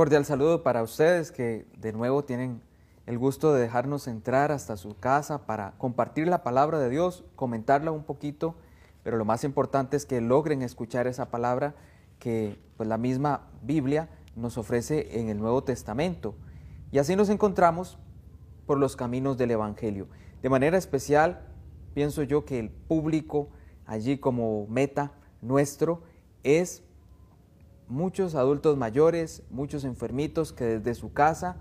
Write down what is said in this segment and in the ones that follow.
cordial saludo para ustedes que de nuevo tienen el gusto de dejarnos entrar hasta su casa para compartir la palabra de Dios, comentarla un poquito, pero lo más importante es que logren escuchar esa palabra que pues, la misma Biblia nos ofrece en el Nuevo Testamento. Y así nos encontramos por los caminos del Evangelio. De manera especial, pienso yo que el público allí como meta nuestro es muchos adultos mayores, muchos enfermitos que desde su casa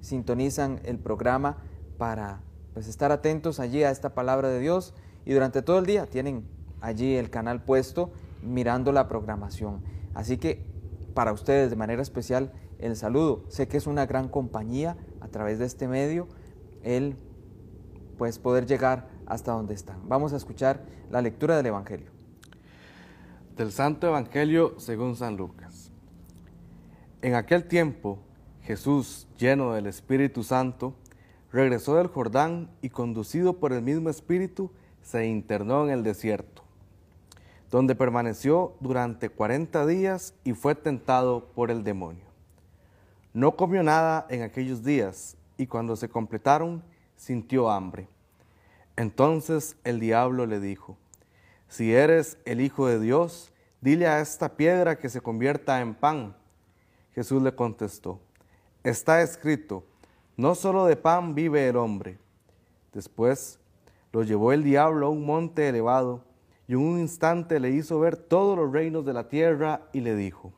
sintonizan el programa para pues, estar atentos allí a esta palabra de Dios y durante todo el día tienen allí el canal puesto mirando la programación. Así que para ustedes de manera especial el saludo. Sé que es una gran compañía a través de este medio el pues poder llegar hasta donde están. Vamos a escuchar la lectura del Evangelio. Del Santo Evangelio según San Lucas. En aquel tiempo, Jesús, lleno del Espíritu Santo, regresó del Jordán y conducido por el mismo Espíritu, se internó en el desierto, donde permaneció durante cuarenta días y fue tentado por el demonio. No comió nada en aquellos días y cuando se completaron sintió hambre. Entonces el diablo le dijo, si eres el Hijo de Dios, dile a esta piedra que se convierta en pan. Jesús le contestó, está escrito, no solo de pan vive el hombre. Después lo llevó el diablo a un monte elevado y en un instante le hizo ver todos los reinos de la tierra y le dijo,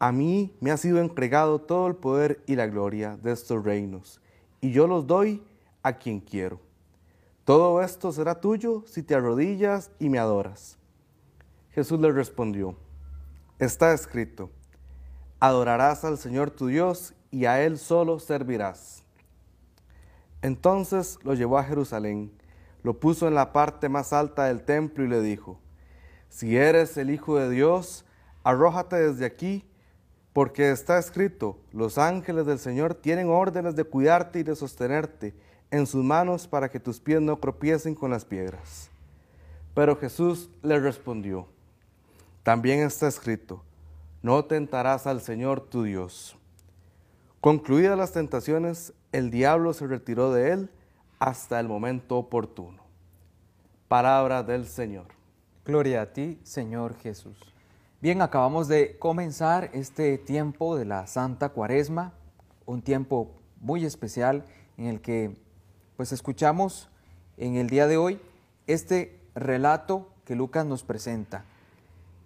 a mí me ha sido entregado todo el poder y la gloria de estos reinos, y yo los doy a quien quiero. Todo esto será tuyo si te arrodillas y me adoras. Jesús le respondió, está escrito, adorarás al Señor tu Dios y a Él solo servirás. Entonces lo llevó a Jerusalén, lo puso en la parte más alta del templo y le dijo, si eres el Hijo de Dios, arrójate desde aquí, porque está escrito, los ángeles del Señor tienen órdenes de cuidarte y de sostenerte en sus manos para que tus pies no tropiecen con las piedras. Pero Jesús le respondió, también está escrito, no tentarás al Señor tu Dios. Concluidas las tentaciones, el diablo se retiró de él hasta el momento oportuno. Palabra del Señor. Gloria a ti, Señor Jesús. Bien, acabamos de comenzar este tiempo de la Santa Cuaresma, un tiempo muy especial en el que pues escuchamos en el día de hoy este relato que Lucas nos presenta.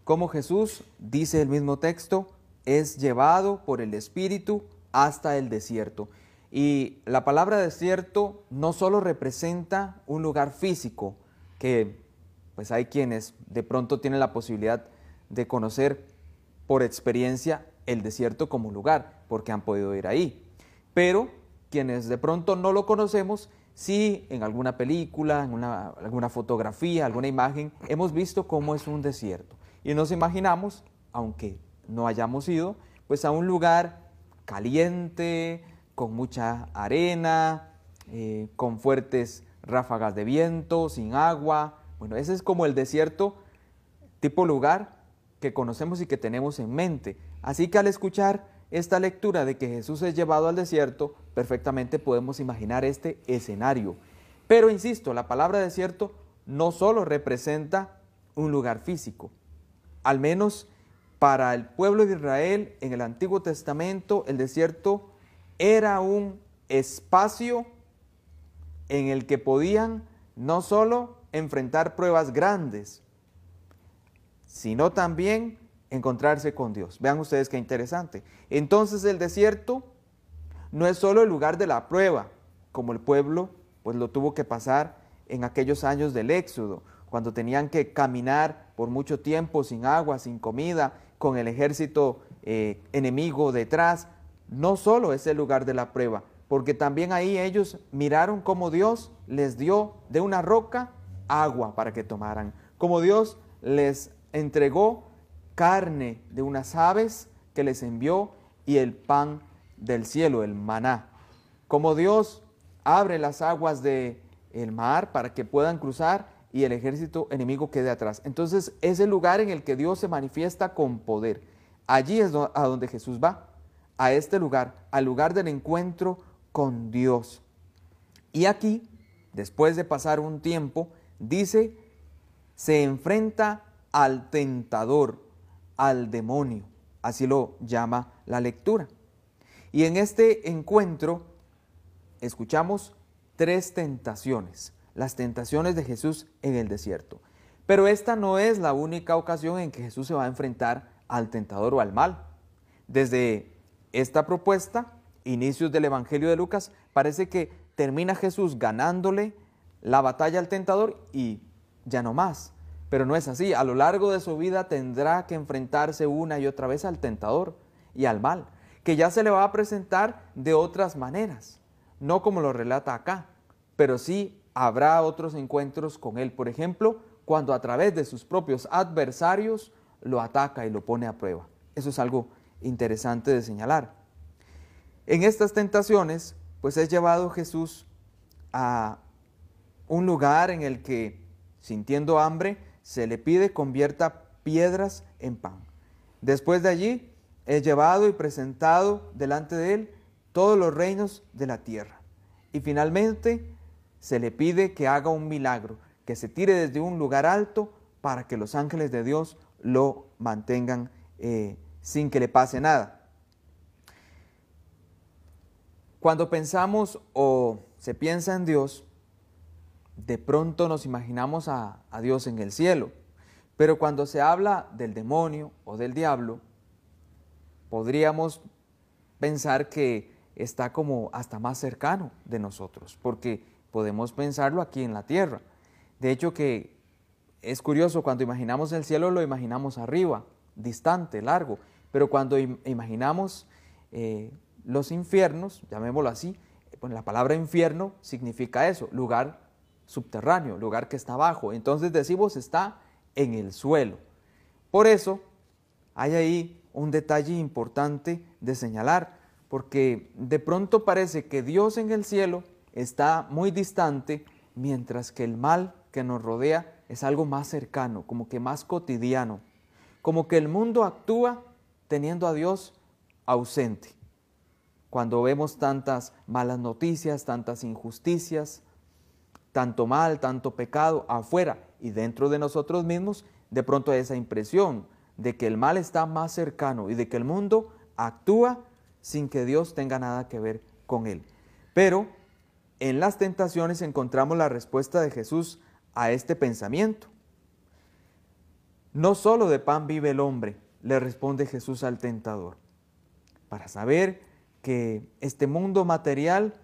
Cómo Jesús, dice el mismo texto, es llevado por el Espíritu hasta el desierto. Y la palabra desierto no solo representa un lugar físico, que pues hay quienes de pronto tienen la posibilidad de conocer por experiencia el desierto como lugar, porque han podido ir ahí. Pero quienes de pronto no lo conocemos, Sí, en alguna película, en alguna fotografía, alguna imagen, hemos visto cómo es un desierto. Y nos imaginamos, aunque no hayamos ido, pues a un lugar caliente, con mucha arena, eh, con fuertes ráfagas de viento, sin agua. Bueno, ese es como el desierto tipo lugar que conocemos y que tenemos en mente. Así que al escuchar esta lectura de que Jesús es llevado al desierto, perfectamente podemos imaginar este escenario. Pero insisto, la palabra desierto no solo representa un lugar físico, al menos para el pueblo de Israel en el Antiguo Testamento el desierto era un espacio en el que podían no solo enfrentar pruebas grandes, sino también encontrarse con Dios. Vean ustedes qué interesante. Entonces el desierto no es solo el lugar de la prueba, como el pueblo pues lo tuvo que pasar en aquellos años del Éxodo, cuando tenían que caminar por mucho tiempo sin agua, sin comida, con el ejército eh, enemigo detrás. No solo es el lugar de la prueba, porque también ahí ellos miraron cómo Dios les dio de una roca agua para que tomaran, como Dios les entregó carne de unas aves que les envió y el pan del cielo, el maná. Como Dios abre las aguas del el mar para que puedan cruzar y el ejército enemigo quede atrás. Entonces es el lugar en el que Dios se manifiesta con poder. Allí es a donde Jesús va, a este lugar, al lugar del encuentro con Dios. Y aquí, después de pasar un tiempo, dice, se enfrenta al tentador, al demonio. Así lo llama la lectura. Y en este encuentro escuchamos tres tentaciones, las tentaciones de Jesús en el desierto. Pero esta no es la única ocasión en que Jesús se va a enfrentar al tentador o al mal. Desde esta propuesta, inicios del Evangelio de Lucas, parece que termina Jesús ganándole la batalla al tentador y ya no más. Pero no es así. A lo largo de su vida tendrá que enfrentarse una y otra vez al tentador y al mal, que ya se le va a presentar de otras maneras, no como lo relata acá, pero sí habrá otros encuentros con él. Por ejemplo, cuando a través de sus propios adversarios lo ataca y lo pone a prueba. Eso es algo interesante de señalar. En estas tentaciones, pues es llevado Jesús a un lugar en el que, sintiendo hambre, se le pide convierta piedras en pan. Después de allí es llevado y presentado delante de él todos los reinos de la tierra. Y finalmente se le pide que haga un milagro, que se tire desde un lugar alto para que los ángeles de Dios lo mantengan eh, sin que le pase nada. Cuando pensamos o se piensa en Dios, de pronto nos imaginamos a, Dios en el cielo. Pero cuando se habla del demonio o del diablo, podríamos pensar que está como hasta más cercano de nosotros, porque podemos pensarlo aquí en la tierra. De hecho que es curioso, cuando imaginamos el cielo lo imaginamos arriba, distante, largo, pero cuando imaginamos eh, los infiernos, llamémoslo así, pues la palabra infierno significa eso, lugar subterráneo, lugar que está abajo. Entonces decimos está en el suelo. Por eso hay ahí un detalle importante de señalar, porque de pronto parece que Dios en el cielo está muy distante, mientras que el mal que nos rodea es algo más cercano, como que más cotidiano, como que el mundo actúa teniendo a Dios ausente. Cuando vemos tantas malas noticias, tantas injusticias, tanto mal, tanto pecado afuera y dentro de nosotros mismos, de pronto esa impresión de que el mal está más cercano y de que el mundo actúa sin que Dios tenga nada que ver con él. Pero en las tentaciones encontramos la respuesta de Jesús a este pensamiento. No solo de pan vive el hombre, le responde Jesús al tentador, para saber que este mundo material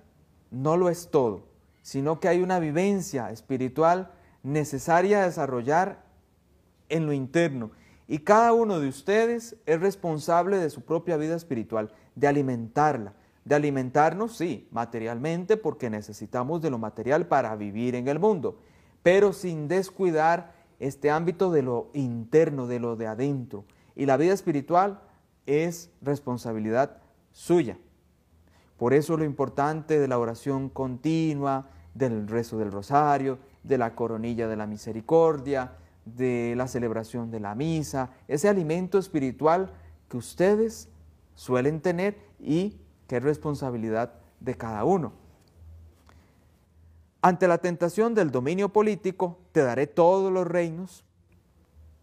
no lo es todo, sino que hay una vivencia espiritual necesaria a desarrollar en lo interno. Y cada uno de ustedes es responsable de su propia vida espiritual, de alimentarla, de alimentarnos, sí, materialmente, porque necesitamos de lo material para vivir en el mundo, pero sin descuidar este ámbito de lo interno, de lo de adentro. Y la vida espiritual es responsabilidad suya. Por eso lo importante de la oración continua, del rezo del rosario, de la coronilla de la misericordia, de la celebración de la misa, ese alimento espiritual que ustedes suelen tener y que es responsabilidad de cada uno. Ante la tentación del dominio político, te daré todos los reinos.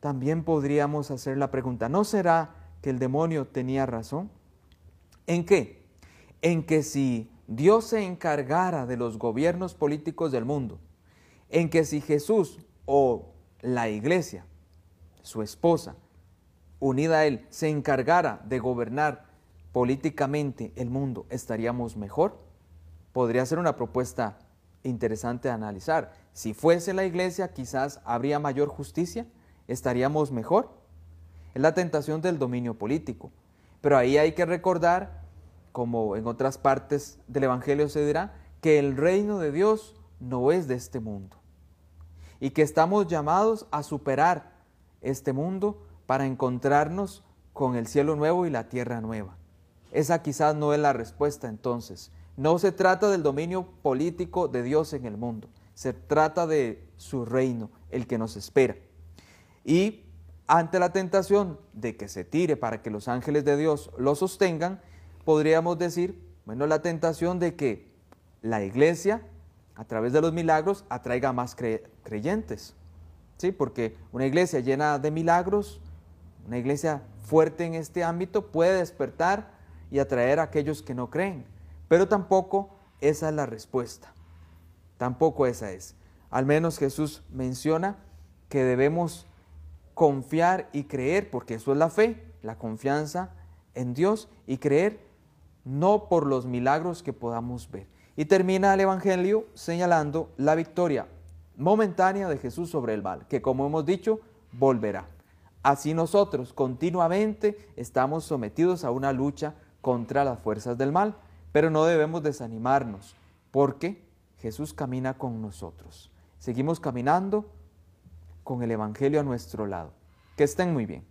También podríamos hacer la pregunta, ¿no será que el demonio tenía razón? ¿En qué? En que si Dios se encargara de los gobiernos políticos del mundo, en que si Jesús o la iglesia, su esposa, unida a él, se encargara de gobernar políticamente el mundo, ¿estaríamos mejor? Podría ser una propuesta interesante de analizar. Si fuese la iglesia, quizás habría mayor justicia, estaríamos mejor. Es la tentación del dominio político. Pero ahí hay que recordar como en otras partes del Evangelio se dirá, que el reino de Dios no es de este mundo y que estamos llamados a superar este mundo para encontrarnos con el cielo nuevo y la tierra nueva. Esa quizás no es la respuesta entonces. No se trata del dominio político de Dios en el mundo, se trata de su reino, el que nos espera. Y ante la tentación de que se tire para que los ángeles de Dios lo sostengan, podríamos decir, bueno, la tentación de que la iglesia, a través de los milagros, atraiga más creyentes. ¿Sí? Porque una iglesia llena de milagros, una iglesia fuerte en este ámbito, puede despertar y atraer a aquellos que no creen. Pero tampoco esa es la respuesta. Tampoco esa es. Al menos Jesús menciona que debemos confiar y creer, porque eso es la fe, la confianza en Dios y creer no por los milagros que podamos ver. Y termina el Evangelio señalando la victoria momentánea de Jesús sobre el mal, que como hemos dicho, volverá. Así nosotros continuamente estamos sometidos a una lucha contra las fuerzas del mal, pero no debemos desanimarnos, porque Jesús camina con nosotros. Seguimos caminando con el Evangelio a nuestro lado. Que estén muy bien.